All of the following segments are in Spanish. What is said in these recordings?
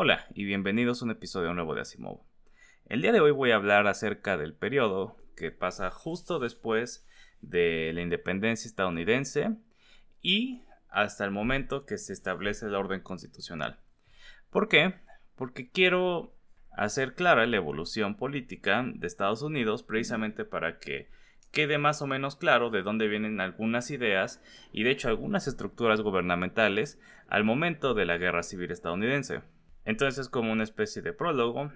Hola y bienvenidos a un episodio nuevo de Asimov. El día de hoy voy a hablar acerca del periodo que pasa justo después de la independencia estadounidense y hasta el momento que se establece el orden constitucional. ¿Por qué? Porque quiero hacer clara la evolución política de Estados Unidos precisamente para que quede más o menos claro de dónde vienen algunas ideas y de hecho algunas estructuras gubernamentales al momento de la guerra civil estadounidense. Entonces es como una especie de prólogo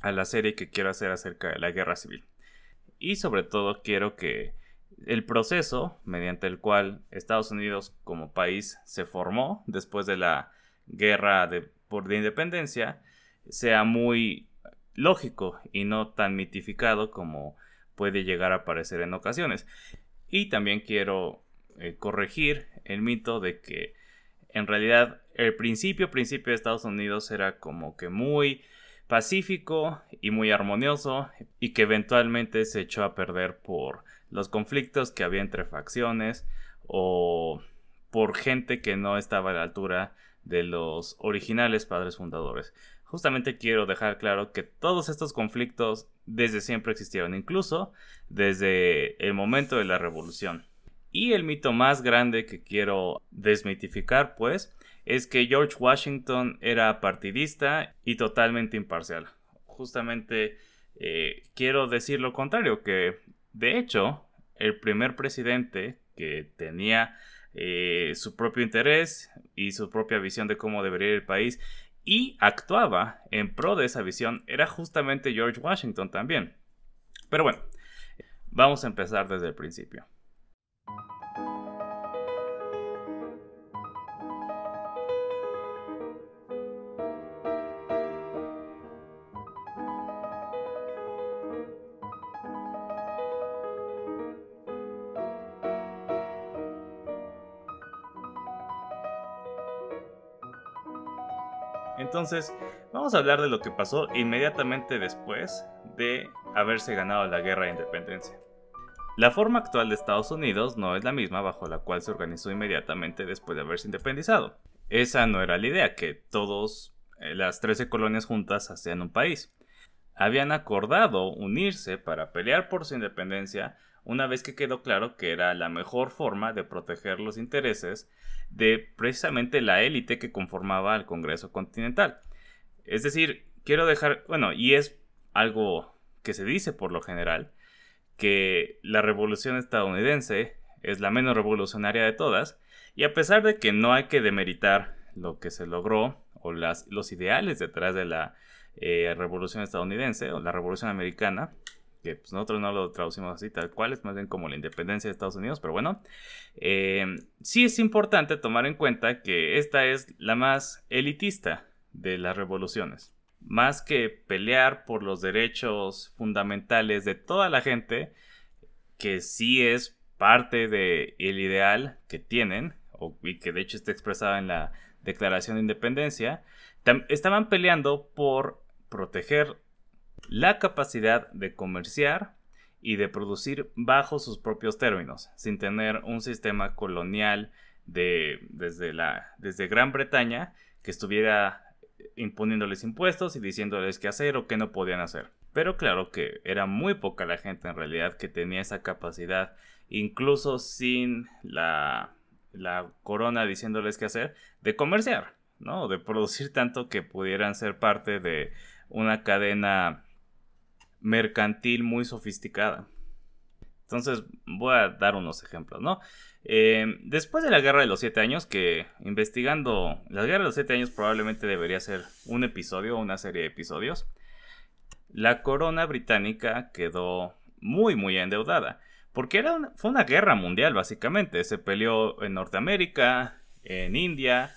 a la serie que quiero hacer acerca de la guerra civil. Y sobre todo quiero que el proceso mediante el cual Estados Unidos como país se formó después de la guerra de, por de independencia sea muy lógico y no tan mitificado como puede llegar a parecer en ocasiones. Y también quiero eh, corregir el mito de que en realidad el principio, principio de Estados Unidos era como que muy pacífico y muy armonioso y que eventualmente se echó a perder por los conflictos que había entre facciones o por gente que no estaba a la altura de los originales padres fundadores. Justamente quiero dejar claro que todos estos conflictos desde siempre existieron, incluso desde el momento de la revolución. Y el mito más grande que quiero desmitificar, pues, es que George Washington era partidista y totalmente imparcial. Justamente eh, quiero decir lo contrario, que de hecho el primer presidente que tenía eh, su propio interés y su propia visión de cómo debería ir el país y actuaba en pro de esa visión era justamente George Washington también. Pero bueno, vamos a empezar desde el principio. Entonces, vamos a hablar de lo que pasó inmediatamente después de haberse ganado la guerra de independencia. La forma actual de Estados Unidos no es la misma bajo la cual se organizó inmediatamente después de haberse independizado. Esa no era la idea, que todos eh, las 13 colonias juntas hacían un país. Habían acordado unirse para pelear por su independencia una vez que quedó claro que era la mejor forma de proteger los intereses de precisamente la élite que conformaba al Congreso Continental. Es decir, quiero dejar, bueno, y es algo que se dice por lo general, que la revolución estadounidense es la menos revolucionaria de todas, y a pesar de que no hay que demeritar lo que se logró o las, los ideales detrás de la eh, revolución estadounidense o la revolución americana, que pues, nosotros no lo traducimos así tal cual, es más bien como la independencia de Estados Unidos, pero bueno, eh, sí es importante tomar en cuenta que esta es la más elitista de las revoluciones. Más que pelear por los derechos fundamentales de toda la gente, que sí es parte del ideal que tienen, y que de hecho está expresado en la Declaración de Independencia, estaban peleando por proteger la capacidad de comerciar y de producir bajo sus propios términos, sin tener un sistema colonial de, desde, la, desde Gran Bretaña que estuviera imponiéndoles impuestos y diciéndoles qué hacer o qué no podían hacer. Pero claro que era muy poca la gente en realidad que tenía esa capacidad, incluso sin la, la corona diciéndoles qué hacer, de comerciar, ¿no? De producir tanto que pudieran ser parte de una cadena mercantil muy sofisticada. Entonces voy a dar unos ejemplos, ¿no? Eh, después de la Guerra de los Siete Años, que investigando la Guerra de los Siete Años probablemente debería ser un episodio o una serie de episodios, la corona británica quedó muy muy endeudada, porque era fue una guerra mundial básicamente, se peleó en Norteamérica, en India,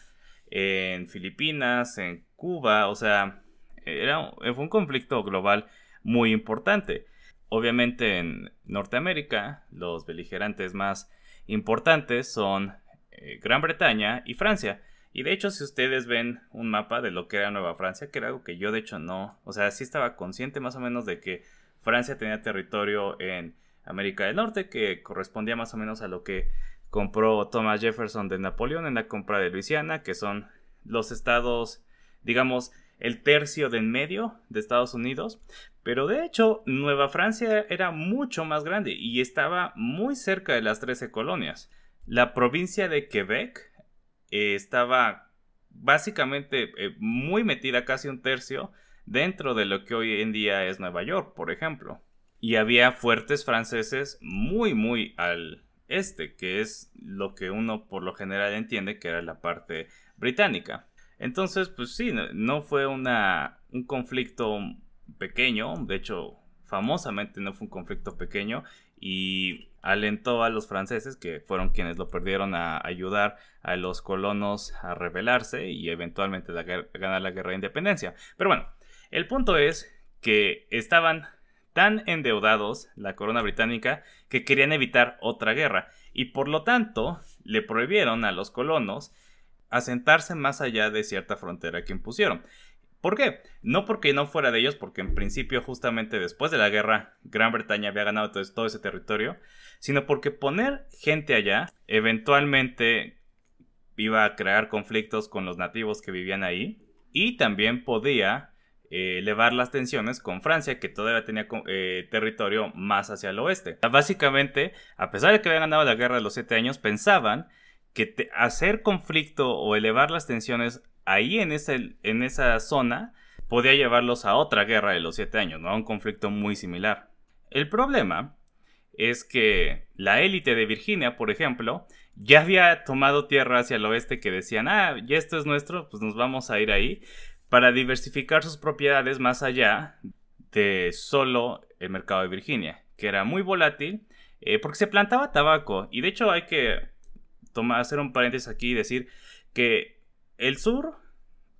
en Filipinas, en Cuba, o sea, era, fue un conflicto global muy importante. Obviamente en Norteamérica los beligerantes más importantes son eh, Gran Bretaña y Francia. Y de hecho si ustedes ven un mapa de lo que era Nueva Francia, que era algo que yo de hecho no, o sea, sí estaba consciente más o menos de que Francia tenía territorio en América del Norte que correspondía más o menos a lo que compró Thomas Jefferson de Napoleón en la compra de Luisiana, que son los estados, digamos, el tercio de en medio de Estados Unidos, pero de hecho Nueva Francia era mucho más grande y estaba muy cerca de las 13 colonias. La provincia de Quebec eh, estaba básicamente eh, muy metida, casi un tercio, dentro de lo que hoy en día es Nueva York, por ejemplo. Y había fuertes franceses muy, muy al este, que es lo que uno por lo general entiende que era la parte británica. Entonces, pues sí, no, fue una, un conflicto pequeño, de hecho, famosamente no fue un conflicto pequeño y alentó a los franceses, que fueron quienes lo perdieron, a ayudar a los colonos a rebelarse y eventualmente ganar la guerra de independencia. Pero bueno, el punto es que estaban tan endeudados la corona británica que querían evitar otra guerra y por lo tanto le prohibieron a los colonos asentarse más allá de cierta frontera que impusieron. ¿Por qué? No porque no fuera de ellos, porque en principio justamente después de la guerra Gran Bretaña había ganado todo ese territorio, sino porque poner gente allá eventualmente iba a crear conflictos con los nativos que vivían ahí y también podía eh, elevar las tensiones con Francia, que todavía tenía eh, territorio más hacia el oeste. Básicamente, a pesar de que habían ganado la guerra de los siete años, pensaban que hacer conflicto o elevar las tensiones ahí en, en esa zona podía llevarlos a otra guerra de los siete años, ¿no? a un conflicto muy similar. El problema es que la élite de Virginia, por ejemplo, ya había tomado tierra hacia el oeste que decían, ah, ya esto es nuestro, pues nos vamos a ir ahí para diversificar sus propiedades más allá de solo el mercado de Virginia, que era muy volátil eh, porque se plantaba tabaco. Y de hecho hay que tomar, hacer un paréntesis aquí y decir que el sur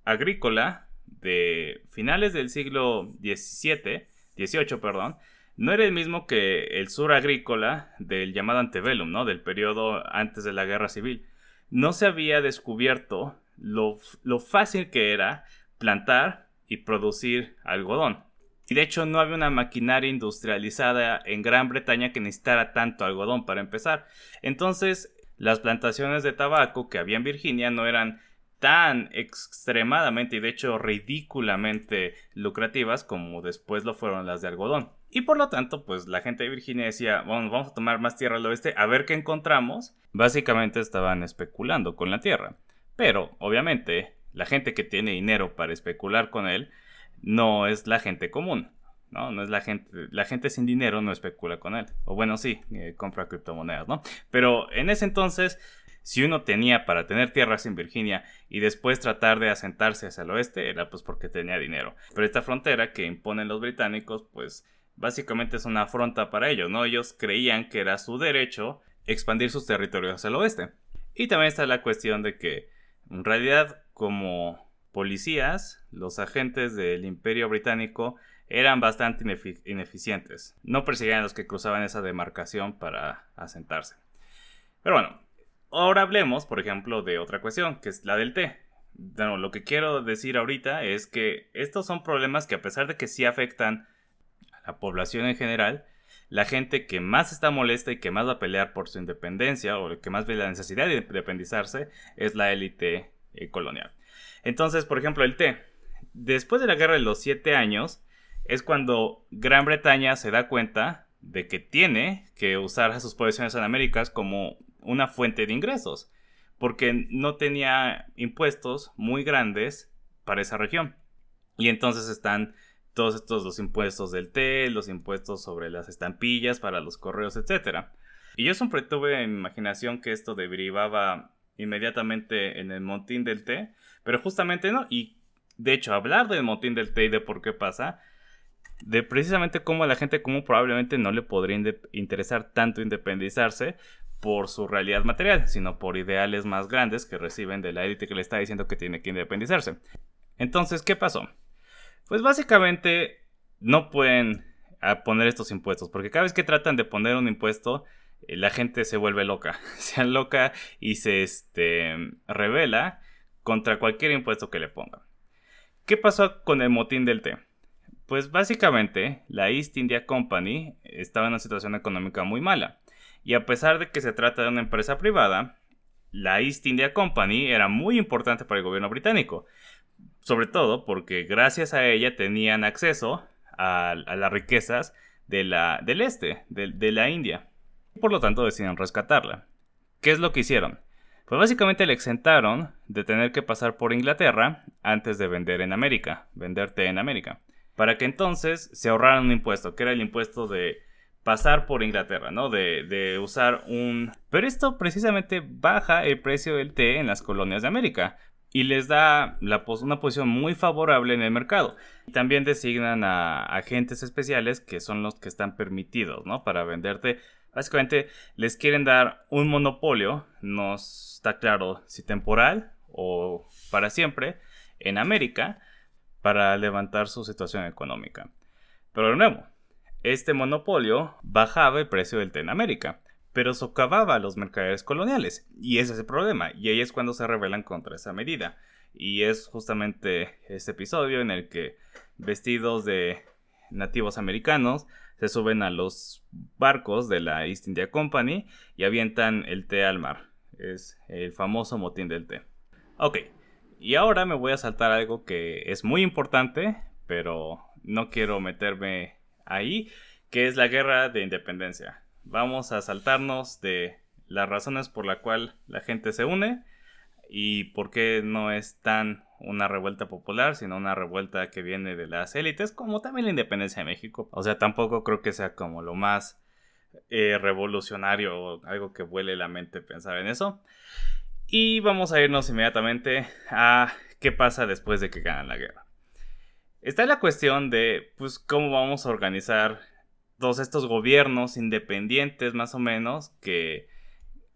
agrícola de finales del siglo XVII, XVIII, perdón, no era el mismo que el sur agrícola del llamado antebellum, ¿no? Del periodo antes de la guerra civil. No se había descubierto lo, lo fácil que era plantar y producir algodón. Y de hecho no había una maquinaria industrializada en Gran Bretaña que necesitara tanto algodón para empezar. Entonces las plantaciones de tabaco que había en Virginia no eran tan extremadamente y de hecho ridículamente lucrativas como después lo fueron las de algodón. Y por lo tanto, pues la gente de Virginia decía, bueno, vamos a tomar más tierra al oeste a ver qué encontramos. Básicamente estaban especulando con la tierra. Pero, obviamente, la gente que tiene dinero para especular con él no es la gente común. ¿No? No es la gente, la gente sin dinero no especula con él. O bueno, sí, eh, compra criptomonedas, ¿no? Pero en ese entonces, si uno tenía para tener tierras en Virginia y después tratar de asentarse hacia el oeste, era pues porque tenía dinero. Pero esta frontera que imponen los británicos, pues básicamente es una afronta para ellos, ¿no? Ellos creían que era su derecho expandir sus territorios hacia el oeste. Y también está la cuestión de que en realidad como policías, los agentes del imperio británico eran bastante ineficientes. No perseguían a los que cruzaban esa demarcación para asentarse. Pero bueno, ahora hablemos, por ejemplo, de otra cuestión, que es la del té. Lo que quiero decir ahorita es que estos son problemas que a pesar de que sí afectan a la población en general, la gente que más está molesta y que más va a pelear por su independencia o que más ve la necesidad de independizarse es la élite eh, colonial. Entonces, por ejemplo, el té. Después de la guerra de los siete años, es cuando Gran Bretaña se da cuenta de que tiene que usar sus posesiones en América como una fuente de ingresos, porque no tenía impuestos muy grandes para esa región. Y entonces están todos estos los impuestos del té, los impuestos sobre las estampillas para los correos, etc. Y yo siempre tuve en imaginación que esto derivaba inmediatamente en el montín del té, pero justamente no. Y de hecho, hablar del motín del té y de por qué pasa, de precisamente cómo a la gente común probablemente no le podría interesar tanto independizarse por su realidad material, sino por ideales más grandes que reciben de la élite que le está diciendo que tiene que independizarse. Entonces, ¿qué pasó? Pues básicamente no pueden ah, poner estos impuestos, porque cada vez que tratan de poner un impuesto, eh, la gente se vuelve loca, se loca y se este, revela contra cualquier impuesto que le pongan. ¿Qué pasó con el motín del té? Pues básicamente la East India Company estaba en una situación económica muy mala. Y a pesar de que se trata de una empresa privada, la East India Company era muy importante para el gobierno británico. sobre todo porque gracias a ella tenían acceso a, las riquezas del este, de, la India. Por lo tanto, deciden rescatarla. ¿Qué es lo que hicieron? Pues básicamente le exentaron de tener que pasar por Inglaterra antes de vender en América, venderte en América, para que entonces se ahorraran un impuesto, que era el impuesto de pasar por Inglaterra, ¿no? De, usar un... Pero esto precisamente baja el precio del té en las colonias de América, y les da la una posición muy favorable en el mercado. También designan a agentes especiales que son los que están permitidos, ¿no? Para venderte. Básicamente les quieren dar un monopolio, no está claro si temporal o para siempre, en América para levantar su situación económica. Pero de nuevo, este monopolio bajaba el precio del té en América pero socavaba a los mercaderes coloniales. Y ese es el problema, y ahí es cuando se rebelan contra esa medida. Y es justamente este episodio en el que vestidos de nativos americanos se suben a los barcos de la East India Company y avientan el té al mar. Es el famoso motín del té. Ok, y ahora me voy a saltar algo que es muy importante, pero no quiero meterme ahí, que es la guerra de independencia vamos a saltarnos de las razones por la cual la gente se une y por qué no es tan una revuelta popular, sino una revuelta que viene de las élites, como también la independencia de México. O sea, tampoco creo que sea como lo más eh, revolucionario o algo que vuele la mente pensar en eso. Y vamos a irnos inmediatamente a qué pasa después de que ganan la guerra. Está la cuestión de, pues, cómo vamos a organizar todos estos gobiernos independientes más o menos que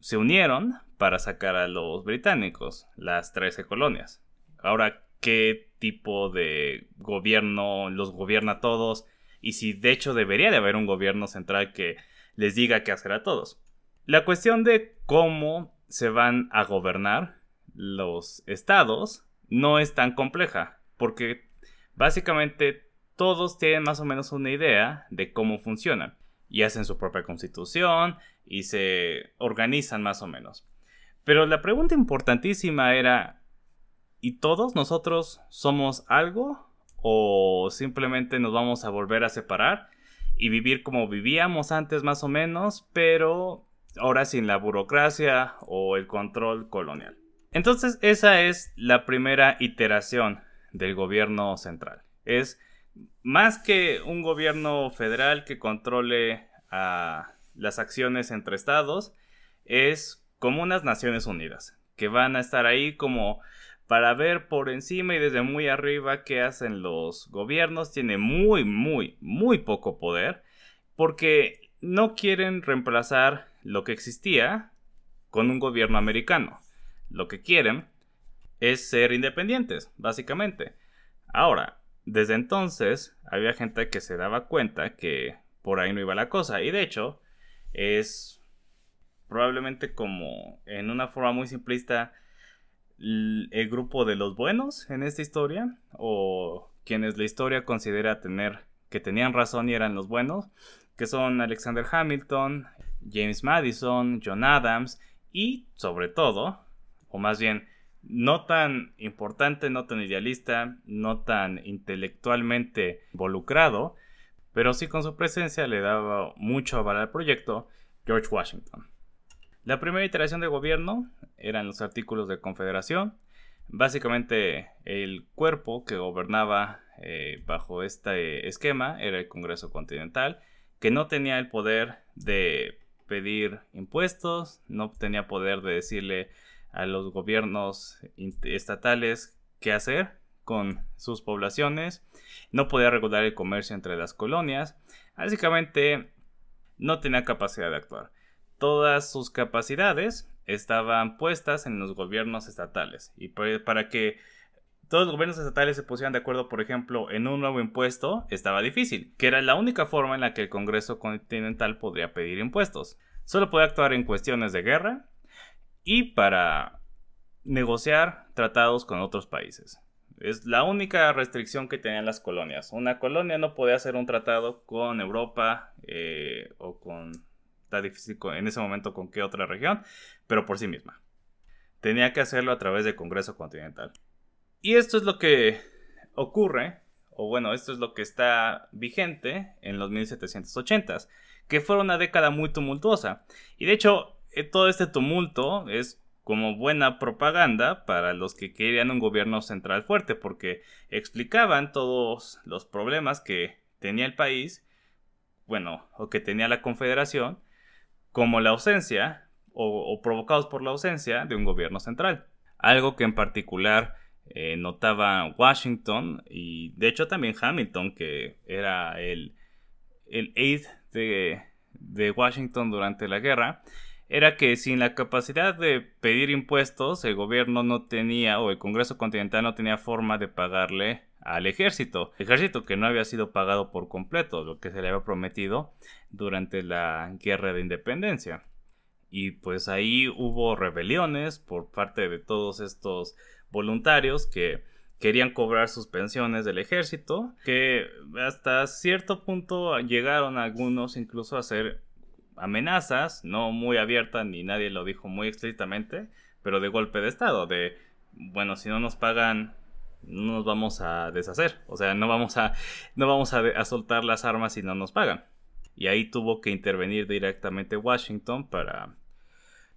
se unieron para sacar a los británicos, las 13 colonias. Ahora, ¿qué tipo de gobierno los gobierna a todos? Y si de hecho debería de haber un gobierno central que les diga qué hacer a todos. La cuestión de cómo se van a gobernar los estados no es tan compleja, porque básicamente todos tienen más o menos una idea de cómo funcionan y hacen su propia constitución y se organizan más o menos. Pero la pregunta importantísima era, ¿y todos nosotros somos algo? ¿O simplemente nos vamos a volver a separar y vivir como vivíamos antes más o menos, pero ahora sin la burocracia o el control colonial? Entonces esa es la primera iteración del gobierno central. Es más que un gobierno federal que controle a las acciones entre estados, es como unas Naciones Unidas, que van a estar ahí como para ver por encima y desde muy arriba qué hacen los gobiernos. Tiene muy, muy, muy poco poder, porque no quieren reemplazar lo que existía con un gobierno americano. Lo que quieren es ser independientes, básicamente. Ahora, desde entonces había gente que se daba cuenta que por ahí no iba la cosa. Y de hecho, es probablemente como en una forma muy simplista el grupo de los buenos en esta historia o quienes la historia considera tener que tenían razón y eran los buenos, que son Alexander Hamilton, James Madison, John Adams y sobre todo, o más bien no tan importante, no tan idealista, no tan intelectualmente involucrado, pero sí con su presencia le daba mucho aval al proyecto George Washington. La primera iteración de gobierno eran los artículos de confederación, básicamente el cuerpo que gobernaba eh, bajo este esquema era el Congreso Continental, que no tenía el poder de pedir impuestos, no tenía poder de decirle a los gobiernos estatales qué hacer con sus poblaciones, no podía regular el comercio entre las colonias, básicamente no tenía capacidad de actuar. Todas sus capacidades estaban puestas en los gobiernos estatales y para que todos los gobiernos estatales se pusieran de acuerdo, por ejemplo, en un nuevo impuesto, estaba difícil, que era la única forma en la que el Congreso Continental podría pedir impuestos. Solo podía actuar en cuestiones de guerra y para negociar tratados con otros países. Es la única restricción que tenían las colonias. Una colonia no podía hacer un tratado con Europa eh, o con... Está difícil en ese momento con qué otra región, pero por sí misma. Tenía que hacerlo a través del Congreso Continental. Y esto es lo que ocurre, o bueno, esto es lo que está vigente en los 1780s, que fue una década muy tumultuosa. Y de hecho, eh, todo este tumulto es como buena propaganda para los que querían un gobierno central fuerte, porque explicaban todos los problemas que tenía el país, bueno, o que tenía la Confederación, como la ausencia, o, provocados por la ausencia de un gobierno central. Algo que en particular eh, notaba Washington y de hecho también Hamilton, que era el, el aide de, de Washington durante la guerra, era que sin la capacidad de pedir impuestos, el gobierno no tenía, o el Congreso Continental no tenía forma de pagarle al ejército. Ejército que no había sido pagado por completo, lo que se le había prometido durante la guerra de independencia. Y pues ahí hubo rebeliones por parte de todos estos voluntarios que querían cobrar sus pensiones del ejército, que hasta cierto punto llegaron algunos incluso a ser amenazas, no muy abiertas ni nadie lo dijo muy explícitamente, pero de golpe de estado, de, bueno, si no nos pagan, no nos vamos a deshacer, o sea, no vamos a, no vamos a, soltar las armas si no nos pagan. Y ahí tuvo que intervenir directamente Washington para,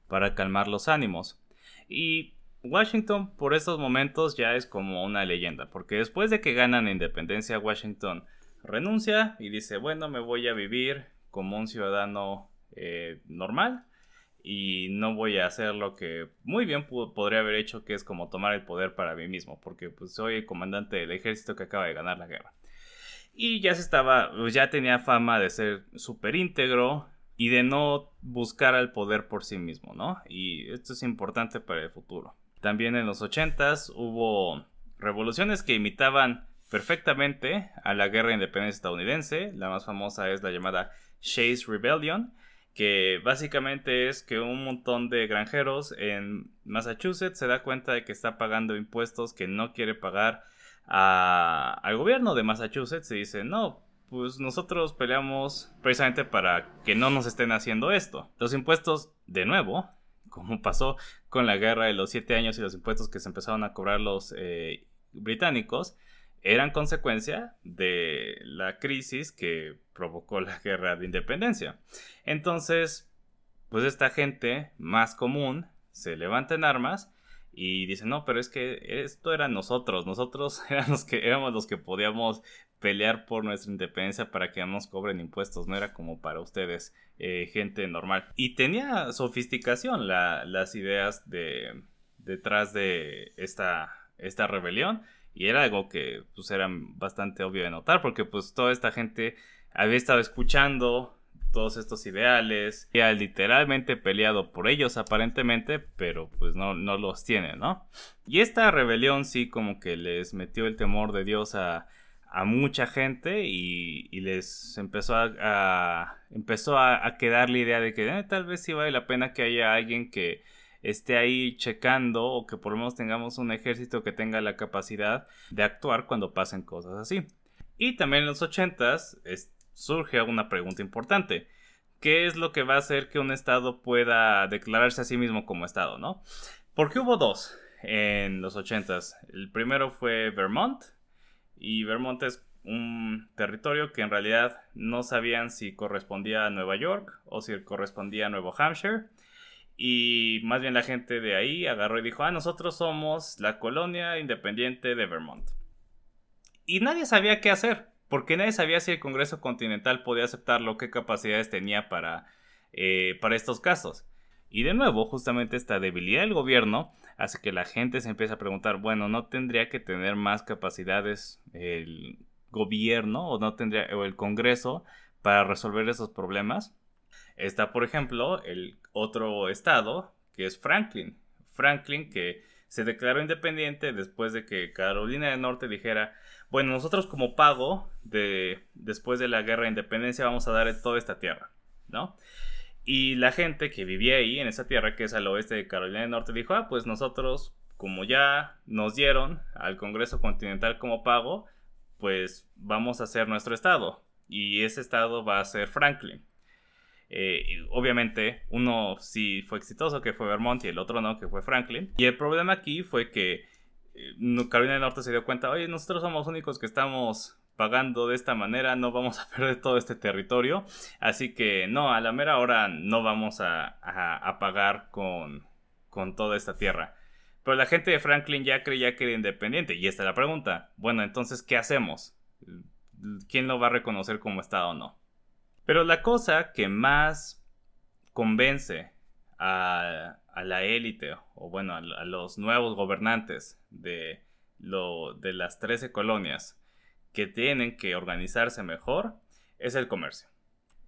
para calmar los ánimos. Y Washington por estos momentos ya es como una leyenda, porque después de que ganan independencia, Washington renuncia y dice, bueno, me voy a vivir como un ciudadano eh, normal y no voy a hacer lo que muy bien podría haber hecho, que es como tomar el poder para mí mismo, porque pues soy el comandante del ejército que acaba de ganar la guerra. Y ya se estaba, pues, ya tenía fama de ser súper íntegro y de no buscar al poder por sí mismo, ¿no? Y esto es importante para el futuro. También en los 80s hubo revoluciones que imitaban perfectamente a la guerra de independencia estadounidense. La más famosa es la llamada Shays Rebellion, que básicamente es que un montón de granjeros en Massachusetts se da cuenta de que está pagando impuestos que no quiere pagar al gobierno de Massachusetts y dice, no, pues nosotros peleamos precisamente para que no nos estén haciendo esto. Los impuestos, de nuevo, como pasó con la guerra de los siete años y los impuestos que se empezaron a cobrar los eh, británicos, eran consecuencia de la crisis que provocó la guerra de independencia. Entonces, pues esta gente más común se levanta en armas y dice, no, pero es que esto era nosotros, nosotros éramos los que podíamos pelear por nuestra independencia para que no nos cobren impuestos, no era como para ustedes, eh, gente normal. Y tenía sofisticación las ideas de, detrás de esta, esta rebelión y era algo que pues era bastante obvio de notar porque pues toda esta gente había estado escuchando todos estos ideales, y ha literalmente peleado por ellos aparentemente, pero pues no, no los tiene, ¿no? Y esta rebelión sí como que les metió el temor de Dios a, a mucha gente y, les empezó a, empezó a, quedar la idea de que eh, tal vez sí vale la pena que haya alguien que esté ahí checando o que por lo menos tengamos un ejército que tenga la capacidad de actuar cuando pasen cosas así. Y también en los 80s surge una pregunta importante. ¿Qué es lo que va a hacer que un estado pueda declararse a sí mismo como estado, no? Porque hubo dos en los 80s. El primero fue Vermont y Vermont es un territorio que en realidad no sabían si correspondía a Nueva York o si correspondía a Nuevo Hampshire y más bien la gente de ahí agarró y dijo, ah, nosotros somos la colonia independiente de Vermont. Y nadie sabía qué hacer, porque nadie sabía si el Congreso Continental podía aceptarlo, qué capacidades tenía para, eh, para estos casos. Y de nuevo, justamente esta debilidad del gobierno hace que la gente se empiece a preguntar, bueno, ¿no tendría que tener más capacidades el gobierno o no tendría o el Congreso para resolver esos problemas? Está, por ejemplo, el otro estado, que es Franklin. Franklin, que se declaró independiente después de que Carolina del Norte dijera, bueno, nosotros como pago de después de la guerra de independencia vamos a dar toda esta tierra, ¿no? Y la gente que vivía ahí, en esa tierra que es al oeste de Carolina del Norte, dijo, ah, pues nosotros, como ya nos dieron al Congreso Continental como pago, pues vamos a hacer nuestro estado. Y ese estado va a ser Franklin. Eh, obviamente, uno sí fue exitoso, que fue Vermont, y el otro no, que fue Franklin. Y el problema aquí fue que Carolina del Norte se dio cuenta, oye, nosotros somos únicos que estamos pagando de esta manera, no vamos a perder todo este territorio. Así que no, a la mera hora no vamos a, pagar con, con toda esta tierra. Pero la gente de Franklin ya creía que era independiente. Y esta es la pregunta. Bueno, entonces, ¿qué hacemos? ¿Quién lo va a reconocer como Estado o no? Pero la cosa que más convence a, la élite, o bueno, a, los nuevos gobernantes de, lo, de las 13 colonias que tienen que organizarse mejor, es el comercio.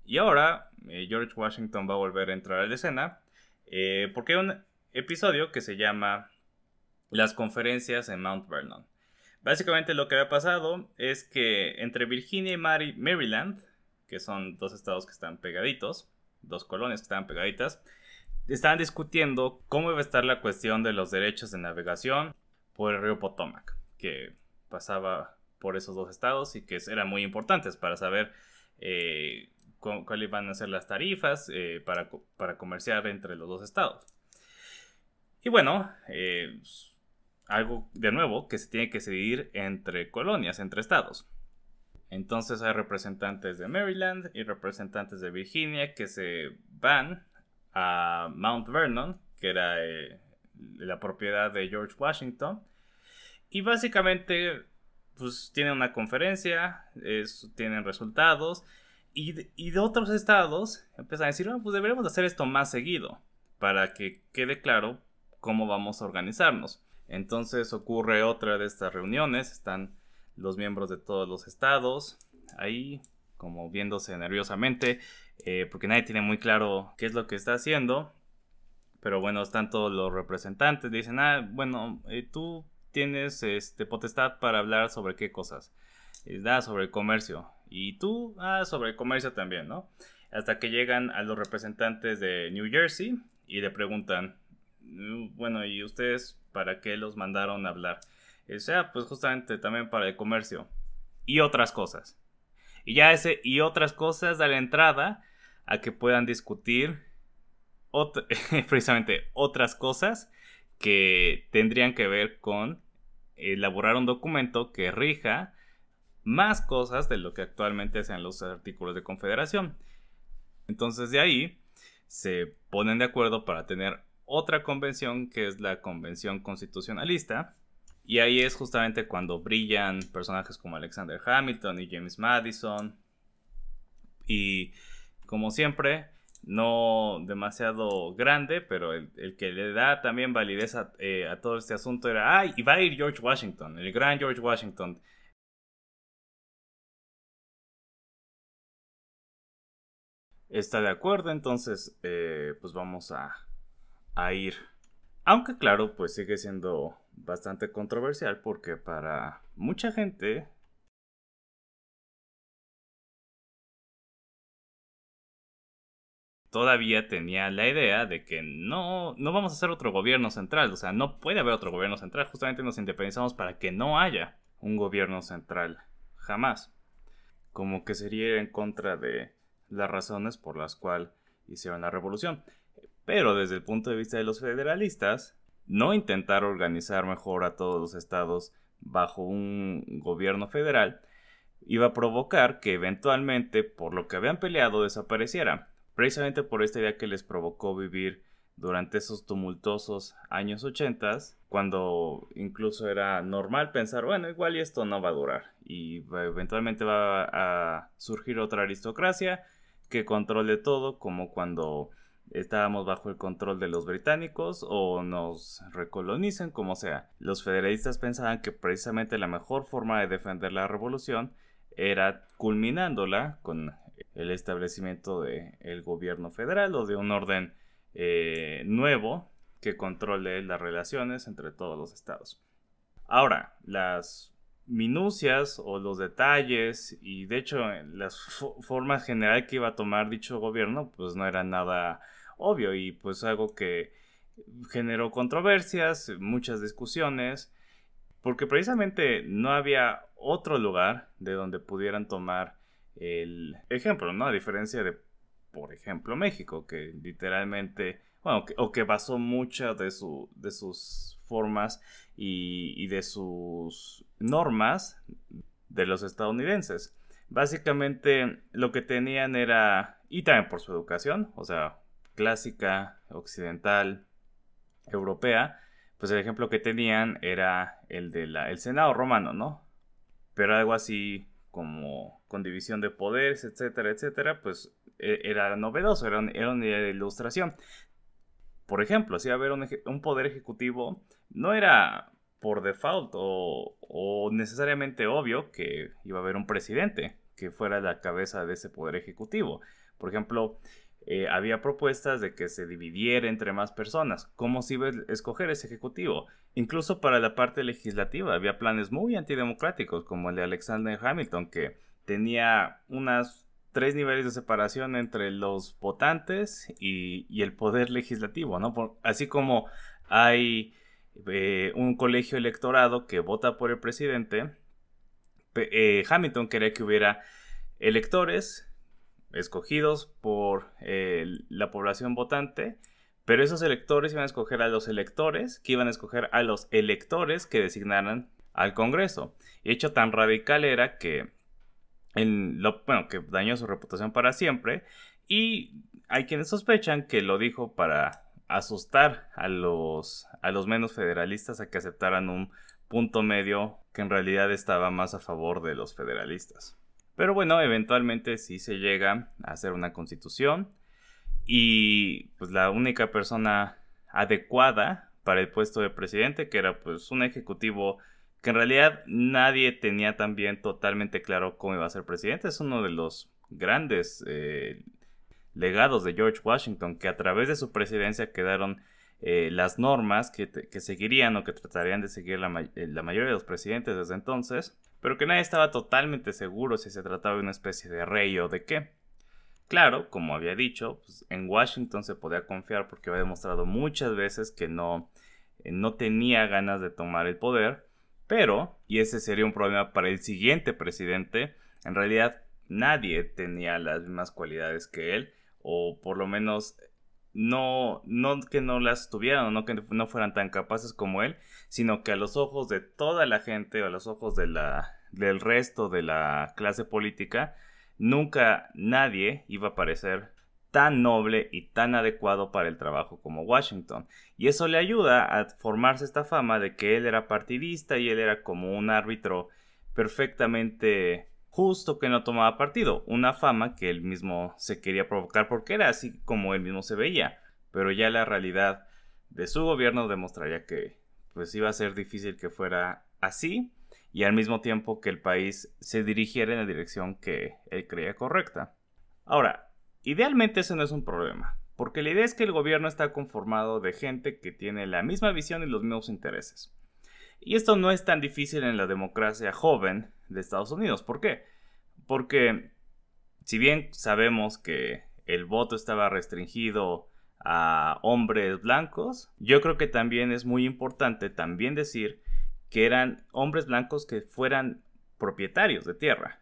Y ahora eh, George Washington va a volver a entrar a la escena eh, porque hay un episodio que se llama Las conferencias en Mount Vernon. Básicamente lo que había pasado es que entre Virginia y Maryland, que son dos estados que están pegaditos, dos colonias que estaban pegaditas, estaban discutiendo cómo iba a estar la cuestión de los derechos de navegación por el río Potomac, que pasaba por esos dos estados y que eran muy importantes para saber eh, cuáles iban a ser las tarifas eh, para, para, comerciar entre los dos estados. Y bueno, eh, algo de nuevo que se tiene que decidir entre colonias, entre estados. Entonces hay representantes de Maryland y representantes de Virginia que se van a Mount Vernon, que era la propiedad de George Washington. Y básicamente, pues tienen una conferencia, tienen resultados. Y de, otros estados empiezan a decir, pues deberíamos hacer esto más seguido para que quede claro cómo vamos a organizarnos. Entonces ocurre otra de estas reuniones, están los miembros de todos los estados ahí como viéndose nerviosamente eh, porque nadie tiene muy claro qué es lo que está haciendo. Pero bueno, están todos los representantes, dicen, ah, bueno, eh, tú tienes este, potestad para hablar sobre qué cosas. da sobre el comercio. Y tú, ah, sobre el comercio también, ¿no? Hasta que llegan a los representantes de New Jersey y le preguntan, mm, bueno, ¿y ustedes para qué los mandaron a hablar. O sea, pues justamente también para el comercio y otras cosas. Y ya ese y otras cosas da la entrada a que puedan discutir precisamente otras cosas que tendrían que ver con elaborar un documento que rija más cosas de lo que actualmente sean los artículos de confederación. Entonces de ahí se ponen de acuerdo para tener otra convención que es la Convención Constitucionalista. Y ahí es justamente cuando brillan personajes como Alexander Hamilton y James Madison. Y como siempre, no demasiado grande, pero el, que le da también validez eh, a, todo este asunto era, ay, y va a ir George Washington, el gran George Washington. Está de acuerdo, entonces, eh, pues vamos a, a ir. Aunque claro, pues sigue siendo bastante controversial porque para mucha gente todavía tenía la idea de que no, no vamos a hacer otro gobierno central, o sea, no puede haber otro gobierno central, justamente nos independizamos para que no haya un gobierno central, jamás. Como que sería en contra de las razones por las cuales hicieron la revolución. Pero desde el punto de vista de los federalistas, no intentar organizar mejor a todos los estados bajo un gobierno federal iba a provocar que eventualmente, por lo que habían peleado, desapareciera. Precisamente por esta idea que les provocó vivir durante esos tumultuosos años 80, cuando incluso era normal pensar, bueno, igual y esto no va a durar, y eventualmente va a surgir otra aristocracia que controle todo, como cuando estábamos bajo el control de los británicos o nos recolonicen, como sea. Los federalistas pensaban que precisamente la mejor forma de defender la revolución era culminándola con el establecimiento del gobierno federal o de un orden eh, nuevo que controle las relaciones entre todos los estados. Ahora, las minucias o los detalles y de hecho las formas general que iba a tomar dicho gobierno pues no eran nada obvio y pues algo que generó controversias, muchas discusiones, porque precisamente no había otro lugar de donde pudieran tomar el ejemplo, ¿no? A diferencia de, por ejemplo, México, que literalmente bueno, o que basó muchas de, su, de sus formas y, de sus normas de los estadounidenses. Básicamente lo que tenían era, y también por su educación, o sea, clásica, occidental, europea, pues el ejemplo que tenían era el del el Senado romano, ¿no? Pero algo así como con división de poderes, etcétera, etcétera, pues e, era novedoso, era, era una ilustración. Por ejemplo, si haber un, poder ejecutivo, no era por default o, o, necesariamente obvio que iba a haber un presidente que fuera la cabeza de ese poder ejecutivo. Por ejemplo, eh, había propuestas de que se dividiera entre más personas. ¿Cómo se iba a escoger ese ejecutivo? Incluso para la parte legislativa había planes muy antidemocráticos, como el de Alexander Hamilton, que tenía unas tres niveles de separación entre los votantes y, el poder legislativo, así como hay eh, un colegio electorado que vota por el presidente, eh, Hamilton quería que hubiera electores escogidos por eh, la población votante, pero esos electores iban a escoger a los electores, que iban a escoger a los electores que designaran al Congreso. Y hecho tan radical era que, lo, bueno, que dañó su reputación para siempre. Y hay quienes sospechan que lo dijo para asustar a los, a los menos federalistas a que aceptaran un punto medio que en realidad estaba más a favor de los federalistas. Pero bueno, eventualmente sí se llega a hacer una constitución y pues la única persona adecuada para el puesto de presidente, que era pues un ejecutivo que en realidad nadie tenía también totalmente claro cómo iba a ser presidente, es uno de los grandes eh, legados de George Washington, que a través de su presidencia quedaron eh, las normas que, seguirían o que tratarían de seguir la, eh, la, mayoría de los presidentes desde entonces, pero que nadie estaba totalmente seguro si se trataba de una especie de rey o de qué. Claro, como había dicho, pues, en Washington se podía confiar porque había demostrado muchas veces que no, eh, no tenía ganas de tomar el poder, pero, y ese sería un problema para el siguiente presidente, en realidad nadie tenía las mismas cualidades que él, o por lo menos no, no que no las tuvieran o no que no fueran tan capaces como él, sino que a los ojos de toda la gente o a los ojos del resto de la clase política, nunca nadie iba a parecer tan noble y tan adecuado para el trabajo como Washington. Y eso le ayuda a formarse esta fama de que él era partidista y él era como un árbitro perfectamente justo que no tomaba partido, una fama que él mismo se quería provocar porque era así como él mismo se veía, pero ya la realidad de su gobierno demostraría que pues iba a ser difícil que fuera así y al mismo tiempo que el país se dirigiera en la dirección que él creía correcta. Ahora, idealmente eso no es un problema, porque la idea es que el gobierno está conformado de gente que tiene la misma visión y los mismos intereses. Y esto no es tan difícil en la democracia joven de Estados Unidos. ¿Por qué? Porque si bien sabemos que el voto estaba restringido a hombres blancos, yo creo que también es muy importante también decir que eran hombres blancos que fueran propietarios de tierra.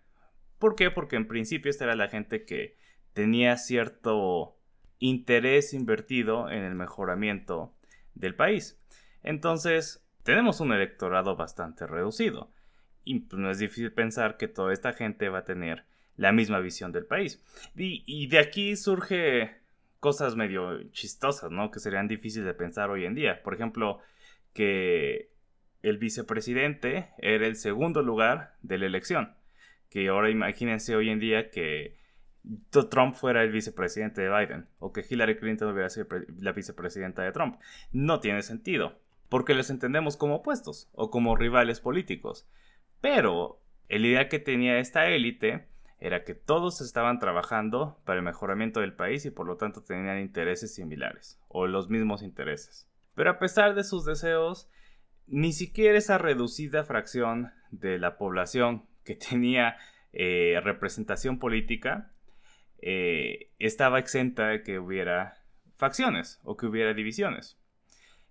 ¿Por qué? Porque en principio esta era la gente que tenía cierto interés invertido en el mejoramiento del país. Entonces, tenemos un electorado bastante reducido. Y pues, no es difícil pensar que toda esta gente va a tener la misma visión del país. Y, de aquí surge cosas medio chistosas, ¿no? Que serían difíciles de pensar hoy en día. Por ejemplo, que el vicepresidente era el segundo lugar de la elección. Que ahora imagínense hoy en día que Trump fuera el vicepresidente de Biden o que Hillary Clinton hubiera sido la vicepresidenta de Trump. No tiene sentido porque les entendemos como opuestos o como rivales políticos. Pero el idea que tenía esta élite era que todos estaban trabajando para el mejoramiento del país y por lo tanto tenían intereses similares o los mismos intereses. Pero a pesar de sus deseos, ni siquiera esa reducida fracción de la población que tenía eh, representación política eh, estaba exenta de que hubiera facciones o que hubiera divisiones.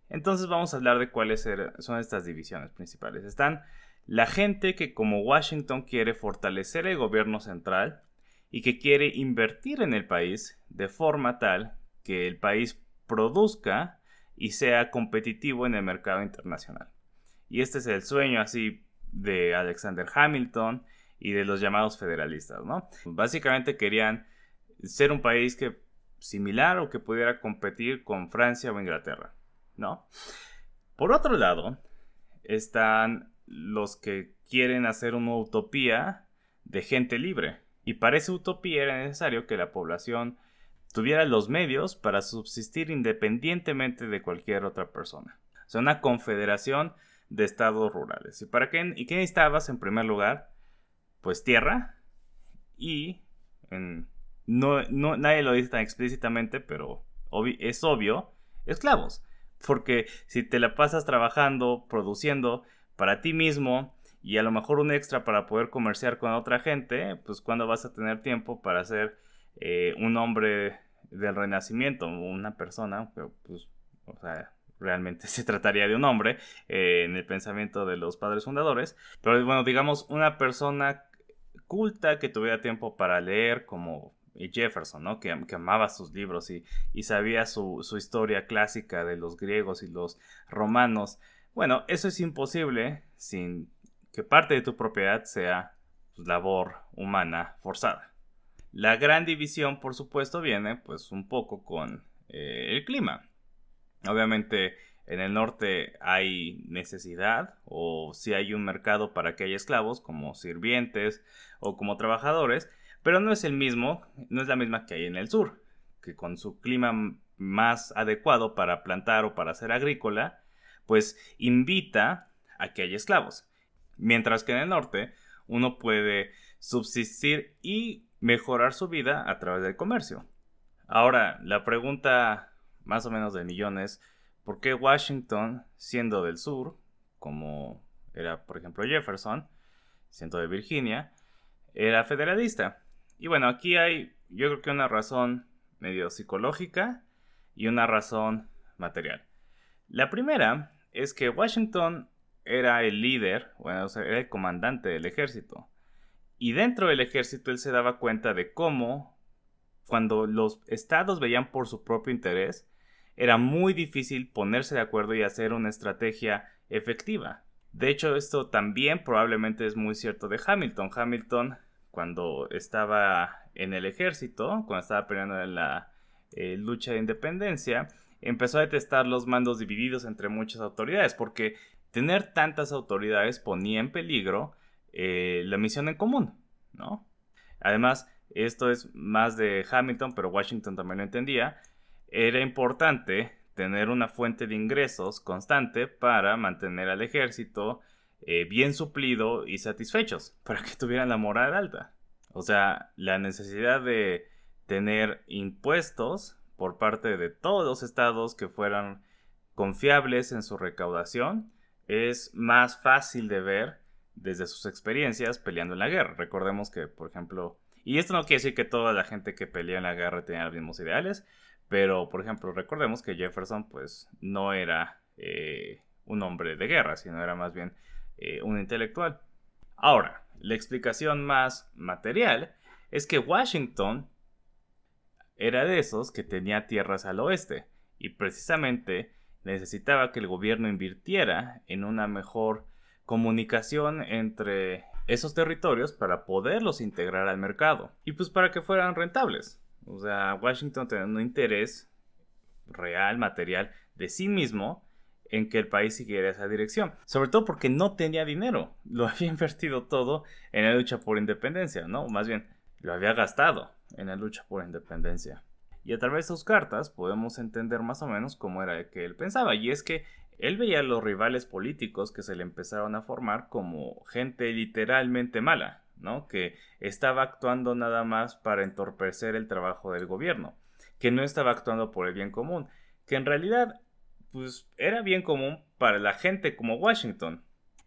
Entonces vamos a hablar de cuáles son estas divisiones principales. Están la gente que como Washington quiere fortalecer el gobierno central y que quiere invertir en el país de forma tal que el país produzca y sea competitivo en el mercado internacional. Y este es el sueño así de Alexander Hamilton y de los llamados federalistas, ¿no? Básicamente querían ser un país que similar o que pudiera competir con Francia o Inglaterra, ¿no? Por otro lado, están los que quieren hacer una utopía de gente libre. Y para esa utopía era necesario que la población tuviera los medios para subsistir independientemente de cualquier otra persona. O sea, una confederación de estados rurales. ¿Y para qué, y qué necesitabas en primer lugar? Pues tierra y no, nadie lo dice tan explícitamente, pero es obvio, esclavos. Porque si te la pasas trabajando, produciendo para ti mismo y a lo mejor un extra para poder comerciar con otra gente, pues cuando vas a tener tiempo para ser eh, un hombre del renacimiento, una persona, pues, o sea, realmente se trataría de un hombre eh, en el pensamiento de los padres fundadores, pero bueno, digamos una persona culta que tuviera tiempo para leer como Jefferson, ¿no? Que, amaba sus libros y, sabía su, historia clásica de los griegos y los romanos. Bueno, eso es imposible sin que parte de tu propiedad sea labor humana forzada. La gran división, por supuesto, viene pues un poco con eh, el clima. Obviamente en el norte hay necesidad o si hay un mercado para que haya esclavos como sirvientes o como trabajadores, pero no es el mismo, no es la misma que hay en el sur, que con su clima más adecuado para plantar o para ser agrícola, pues invita a que haya esclavos. Mientras que en el norte uno puede subsistir y mejorar su vida a través del comercio. Ahora, la pregunta más o menos de millones, ¿por qué Washington, siendo del sur, como era por ejemplo Jefferson, siendo de Virginia, era federalista? Y bueno, aquí hay yo creo que una razón medio psicológica y una razón material. La primera es que Washington era el líder, bueno, era el comandante del ejército. Y dentro del ejército él se daba cuenta de cómo, cuando los estados veían por su propio interés, era muy difícil ponerse de acuerdo y hacer una estrategia efectiva. De hecho, esto también probablemente es muy cierto de Hamilton. Hamilton, cuando estaba en el ejército, cuando estaba peleando en la eh, lucha de independencia, empezó a detestar los mandos divididos entre muchas autoridades, porque tener tantas autoridades ponía en peligro eh, la misión en común, ¿no? Además, esto es más de Hamilton, pero Washington también lo entendía, era importante tener una fuente de ingresos constante para mantener al ejército eh, bien suplido y satisfechos, para que tuvieran la moral alta. O sea, la necesidad de tener impuestos por parte de todos los estados que fueran confiables en su recaudación es más fácil de ver desde sus experiencias peleando en la guerra. Recordemos que, por ejemplo, y esto no quiere decir que toda la gente que pelea en la guerra tenía los mismos ideales, pero, por ejemplo, recordemos que Jefferson, pues, no era eh, un hombre de guerra, sino era más bien eh, un intelectual. Ahora, la explicación más material es que Washington era de esos que tenía tierras al oeste y precisamente necesitaba que el gobierno invirtiera en una mejor comunicación entre esos territorios para poderlos integrar al mercado y pues para que fueran rentables. O sea, Washington tenía un interés real, material, de sí mismo en que el país siguiera esa dirección. Sobre todo porque no tenía dinero. Lo había invertido todo en la lucha por independencia, ¿no? Más bien, lo había gastado en la lucha por independencia. Y a través de sus cartas podemos entender más o menos cómo era que él pensaba. Y es que él veía a los rivales políticos que se le empezaron a formar como gente literalmente mala. Que estaba actuando nada más para entorpecer el trabajo del gobierno, que no estaba actuando por el bien común, que en realidad pues era bien común para la gente como Washington.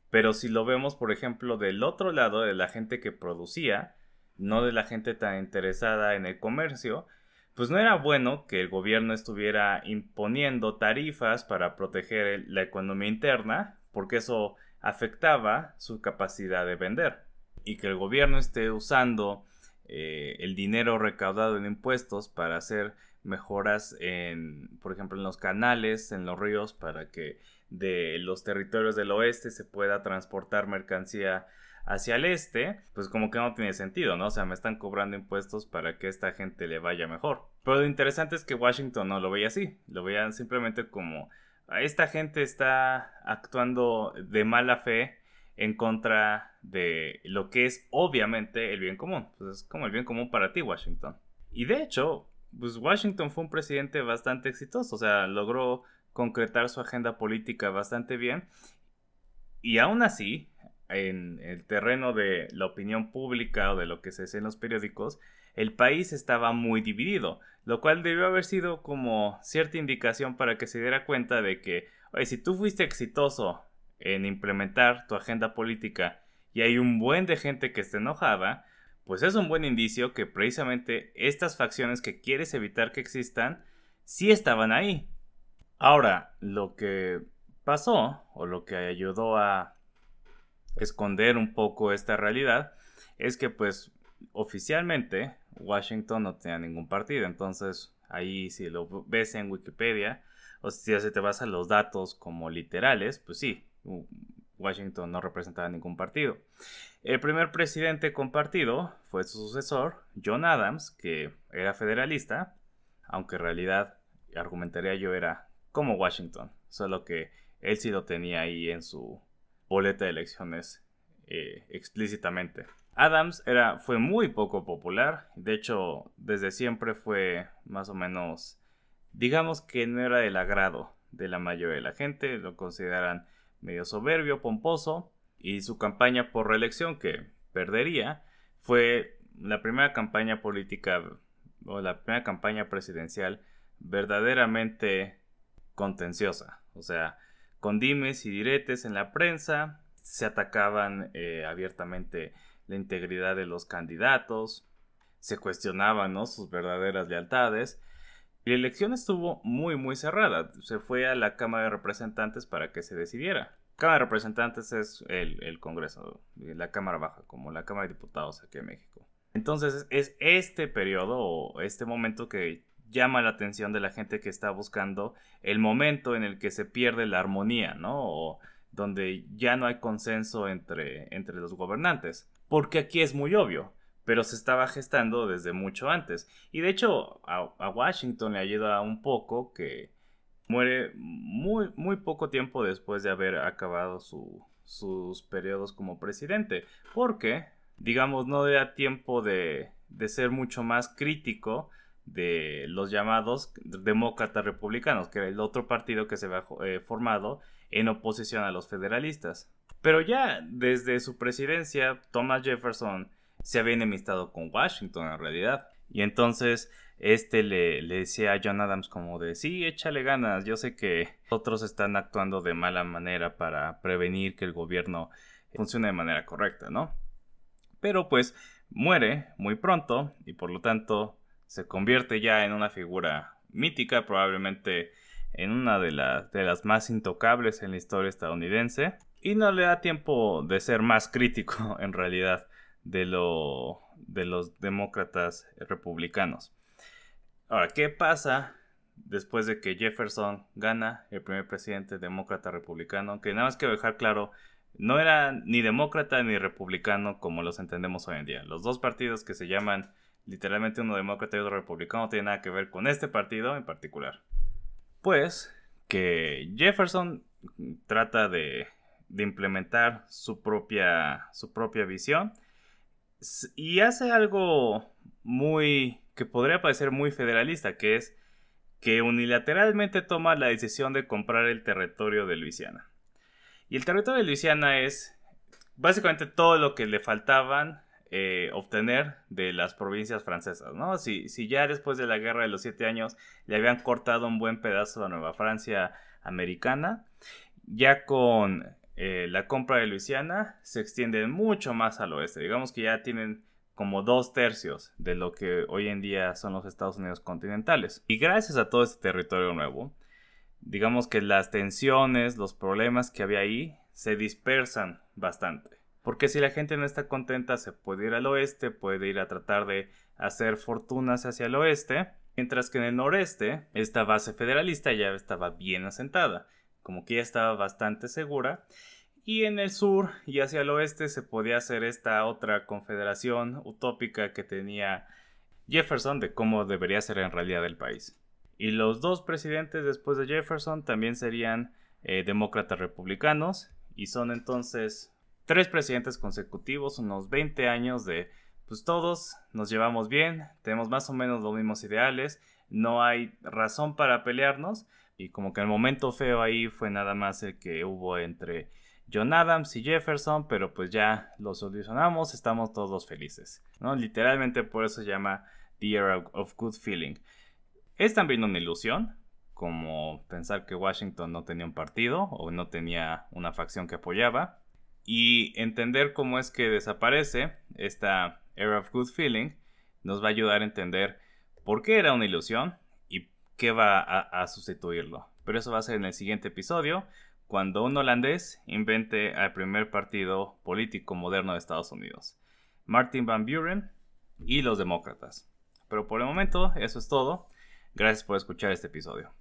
Pero si lo vemos, por ejemplo, del otro lado de la gente que producía, no de la gente tan interesada en el comercio, pues no era bueno que el gobierno estuviera imponiendo tarifas para proteger la economía interna, porque eso afectaba su capacidad de vender y que el gobierno esté usando eh, el dinero recaudado en impuestos para hacer mejoras en, por ejemplo, en los canales, en los ríos, para que de los territorios del oeste se pueda transportar mercancía hacia el este, pues como que no tiene sentido, ¿no? O sea, me están cobrando impuestos para que esta gente le vaya mejor. Pero lo interesante es que Washington no lo veía así, lo veían simplemente como esta gente está actuando de mala fe en contra de lo que es obviamente el bien común. Pues es como el bien común para ti, Washington. Y de hecho, pues Washington fue un presidente bastante exitoso, o sea, logró concretar su agenda política bastante bien. Y aún así, en el terreno de la opinión pública o de lo que se dice en los periódicos, el país estaba muy dividido, lo cual debió haber sido como cierta indicación para que se diera cuenta de que, oye, si tú fuiste exitoso en implementar tu agenda política y hay un buen de gente que esté enojada, pues es un buen indicio que precisamente estas facciones que quieres evitar que existan, sí estaban ahí. Ahora, lo que pasó, o lo que ayudó a esconder un poco esta realidad, es que pues oficialmente Washington no tenía ningún partido. Entonces, ahí si lo ves en Wikipedia, o si te vas a los datos como literales, pues sí, Washington no representaba ningún partido. El primer presidente con partido fue su sucesor, John Adams, que era federalista, aunque en realidad argumentaría yo era como Washington, solo que él sí lo tenía ahí en su boleta de elecciones eh, explícitamente. Adams era, fue muy poco popular, de hecho desde siempre fue más o menos, digamos que no era del agrado de la mayoría de la gente, lo consideran medio soberbio, pomposo, y su campaña por reelección, que perdería, fue la primera campaña política o la primera campaña presidencial verdaderamente contenciosa, o sea, con dimes y diretes en la prensa, se atacaban eh, abiertamente la integridad de los candidatos, se cuestionaban sus verdaderas lealtades. La elección estuvo muy muy cerrada. Se fue a la Cámara de Representantes para que se decidiera. Cámara de Representantes es el, Congreso, la Cámara Baja, como la Cámara de Diputados aquí en México. Entonces es este periodo o este momento que llama la atención de la gente que está buscando el momento en el que se pierde la armonía, ¿no? O donde ya no hay consenso entre, entre los gobernantes porque aquí es muy obvio, pero se estaba gestando desde mucho antes. Y de hecho a, Washington le ayuda un poco que muere muy, muy poco tiempo después de haber acabado sus periodos como presidente, porque, digamos, no da tiempo de, de ser mucho más crítico de los llamados demócratas republicanos, que era el otro partido que se había eh, formado en oposición a los federalistas. Pero ya desde su presidencia, Thomas Jefferson se había enemistado con Washington en realidad. Y entonces este le, decía a John Adams como de sí, échale ganas, yo sé que otros están actuando de mala manera para prevenir que el gobierno funcione de manera correcta, ¿no? Pero pues muere muy pronto y por lo tanto se convierte ya en una figura mítica, probablemente en una de, de las más intocables en la historia estadounidense y no le da tiempo de ser más crítico en realidad de, lo, de los demócratas republicanos. Ahora, ¿qué pasa después de que Jefferson gana el primer presidente demócrata republicano? Que nada más quiero dejar claro, no era ni demócrata ni republicano como los entendemos hoy en día. Los dos partidos que se llaman literalmente uno demócrata y otro republicano no tienen nada que ver con este partido en particular. Pues que Jefferson trata de de implementar su propia, su propia visión. Y hace algo muy que podría parecer muy federalista, que es que unilateralmente toma la decisión de comprar el territorio de Luisiana. Y el territorio de Luisiana es básicamente todo lo que le faltaban eh, obtener de las provincias francesas, ¿no? Si, si, ya después de la guerra de los siete años le habían cortado un buen pedazo a Nueva Francia americana, ya con eh, la compra de Luisiana se extiende mucho más al oeste. Digamos que ya tienen como dos tercios de lo que hoy en día son los Estados Unidos continentales. Y gracias a todo este territorio nuevo, digamos que las tensiones, los problemas que había ahí se dispersan bastante. Porque si la gente no está contenta, se puede ir al oeste, puede ir a tratar de hacer fortunas hacia el oeste. Mientras que en el noreste, esta base federalista ya estaba bien asentada, como que ya estaba bastante segura, y en el sur y hacia el oeste se podía hacer esta otra confederación utópica que tenía Jefferson de cómo debería ser en realidad el país. Y los dos presidentes después de Jefferson también serían eh, demócratas republicanos y son entonces tres presidentes consecutivos, unos 20 años de pues todos nos llevamos bien, tenemos más o menos los mismos ideales, no hay razón para pelearnos y como que el momento feo ahí fue nada más el que hubo entre John Adams y Jefferson, pero pues ya lo solucionamos, estamos todos felices, ¿no? Literalmente por eso se llama The Era of Good Feeling. Es también una ilusión, como pensar que Washington no tenía un partido o no tenía una facción que apoyaba, y entender cómo es que desaparece esta Era of Good Feeling nos va a ayudar a entender por qué era una ilusión qué va a, a sustituirlo. Pero eso va a ser en el siguiente episodio cuando un holandés invente al primer partido político moderno de Estados Unidos, Martin Van Buren y los demócratas. Pero por el momento eso es todo. Gracias por escuchar este episodio.